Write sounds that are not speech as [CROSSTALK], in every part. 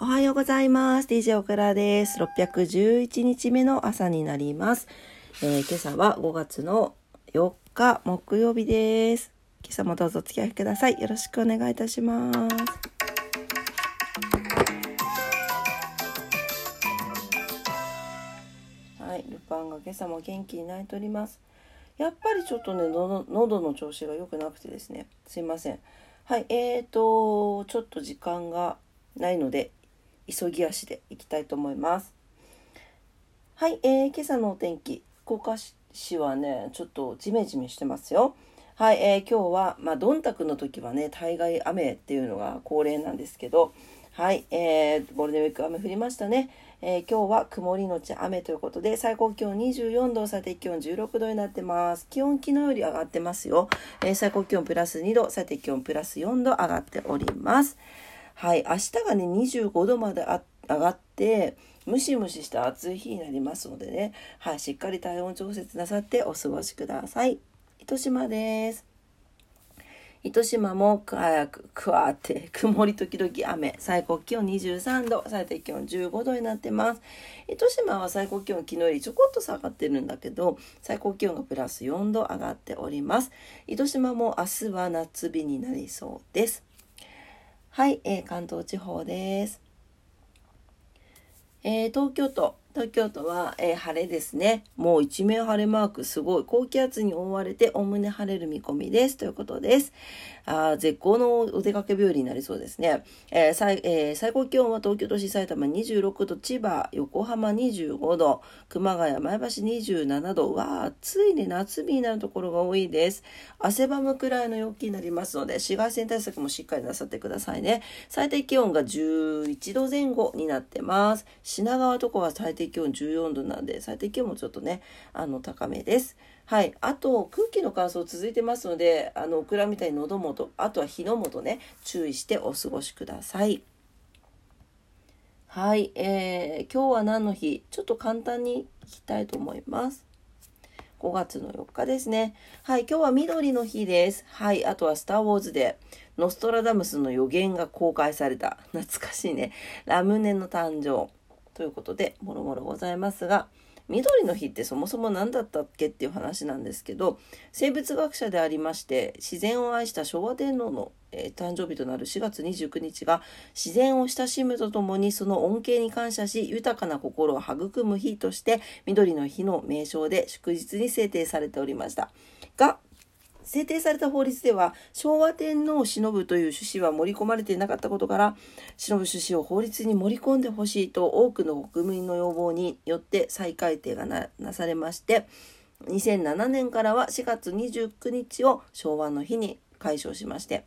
おはようございます。DJ オクラです。611日目の朝になります。えー、今朝は5月の4日木曜日です。今朝もどうぞお付き合いください。よろしくお願いいたします。はい、ルパンが今朝も元気に泣いております。やっぱりちょっとね、喉の調子が良くなくてですね、すいません。はい、えーと、ちょっと時間がないので、急ぎ足でいきたいと思います。はい、えー、今朝のお天気、福岡市はね、ちょっとジメジメしてますよ。はい、えー、今日は、まあ、どんたくの時はね、大概雨っていうのが恒例なんですけど、はい、えー、ゴールデンウィーク雨降りましたね。えー、今日は曇りのち雨ということで、最高気温24度、最低気温16度になってます。気温昨日より上がってますよ。えー、最高気温プラス2度、最低気温プラス4度上がっております。はい、明日がね25度まで上がってムシムシした暑い日になりますのでね、はい、しっかり体温調節なさってお過ごしください。糸島です。糸島も早くくわって曇り時々雨。最高気温23度。最低気温15度になってます。糸島は最高気温昨日よりちょこっと下がってるんだけど最高気温がプラス4度上がっております。糸島も明日は夏日になりそうです。はい、えー、関東地方です。えー、東京都東京都は、えー、晴れですね。もう一面晴れマーク、すごい。高気圧に覆われて、おおむね晴れる見込みです。ということです。あ絶好のお出かけ日和になりそうですね。えー、最えー、最高気温は東京都市埼玉26度、千葉、横浜25度、熊谷、前橋27度。わあ、暑いね。夏日になるところが多いです。汗ばむくらいの陽気になりますので、紫外線対策もしっかりなさってくださいね。最低気温が11度前後になってます。品川とかは最低気温14度なんで最低気温もちょっとねあの高めです。はい、あと空気の乾燥続いてますのであのオクラみたいに喉元あとは火の元ね注意してお過ごしください。はい、えー、今日は何の日？ちょっと簡単に聞きたいと思います。5月の4日ですね。はい、今日は緑の日です。はい、あとはスター・ウォーズでノストラダムスの予言が公開された。懐かしいね。ラムネの誕生。ということで、もろもろございますが、緑の日ってそもそも何だったっけっていう話なんですけど生物学者でありまして自然を愛した昭和天皇の、えー、誕生日となる4月29日が自然を親しむとともにその恩恵に感謝し豊かな心を育む日として緑の日の名称で祝日に制定されておりました。が制定された法律では昭和天皇を偲ぶという趣旨は盛り込まれていなかったことから偲ぶ趣旨を法律に盛り込んでほしいと多くの国民の要望によって再改定がなされまして2007年からは4月29日を昭和の日に解消しまして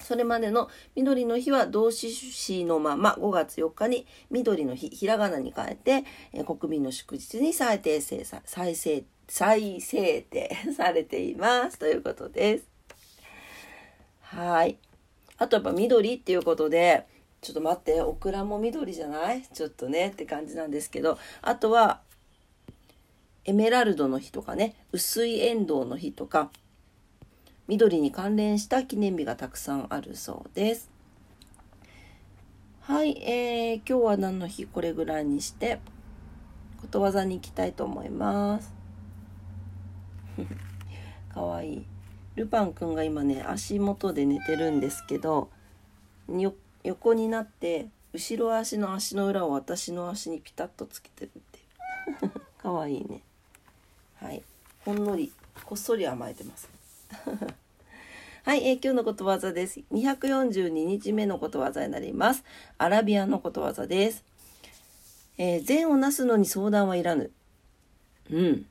それまでの緑の日は動詞詞のまま5月4日に緑の日ひらがなに変えて国民の祝日に再訂正再制再制定されていますということです。はい。あとやっぱ緑っていうことで、ちょっと待って、オクラも緑じゃない？ちょっとねって感じなんですけど、あとは、エメラルドの日とかね、薄いエンドウの日とか、緑に関連した記念日がたくさんあるそうです。はい、えー、今日は何の日？これぐらいにして、ことわざに行きたいと思います。[LAUGHS] かわいいルパンくんが今ね足元で寝てるんですけど横になって後ろ足の足の裏を私の足にピタッとつけてるっていうかわいいねはいほんのりこっそり甘えてます [LAUGHS] はい、えー、今日のことわざです。242日目のことわざになります。アラビアのことわざです。えー、善をなすのに相談はいらぬ。うん。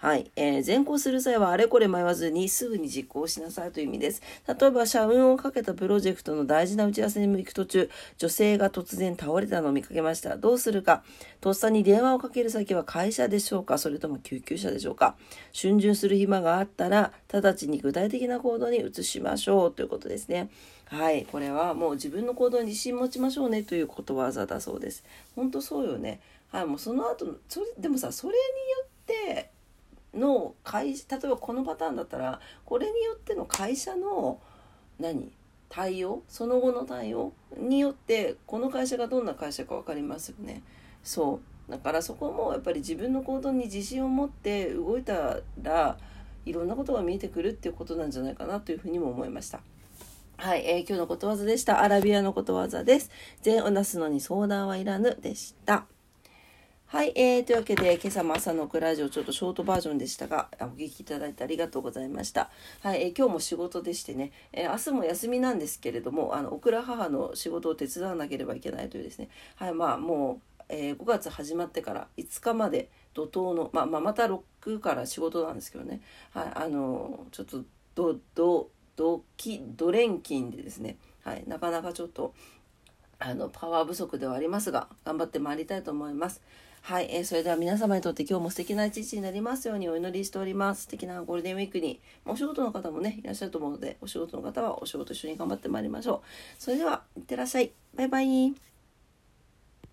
はい、えー、善行する際はあれこれ迷わずにすぐに実行しなさいという意味です。例えば、社運をかけたプロジェクトの大事な打ち合わせに行く途中、女性が突然倒れたのを見かけました。どうするか。とっさに電話をかける先は会社でしょうかそれとも救急車でしょうか逡巡する暇があったら、直ちに具体的な行動に移しましょうということですね。はい、これはもう自分の行動に自信持ちましょうねということわざだそうです。本当そうよね。はい、もうその後、それでもさ、それによって、の会例えばこのパターンだったらこれによっての会社の何？対応？その後の対応？によってこの会社がどんな会社か分かりますよね。そうだからそこもやっぱり自分の行動に自信を持って動いたらいろんなことが見えてくるっていうことなんじゃないかなというふうにも思いました。はい、えー、今日のことわざでした。アラビアのことわざです。善をなすのに相談はいらぬでした。はい、えー、というわけで、今朝も朝のクラジオちょっとショートバージョンでしたが、お聞きいただいてありがとうございました。はい、えー、今日も仕事でしてね、えー、明日も休みなんですけれども、あの、オクラ母の仕事を手伝わなければいけないというですね、はい、まあもう、えー、5月始まってから5日まで怒涛の、まあ、まあ、また6から仕事なんですけどね、はい、あのちょっと、ど、ど、どき、ど連勤でですね、はい、なかなかちょっと、あの、パワー不足ではありますが、頑張ってまいりたいと思います。はい、えー、それでは皆様にとって今日も素敵な一日になりますようにお祈りしております。素敵なゴールデンウィークに、お仕事の方もね、いらっしゃると思うので、お仕事の方はお仕事一緒に頑張ってまいりましょう。それでは、いってらっしゃい。バイバイ。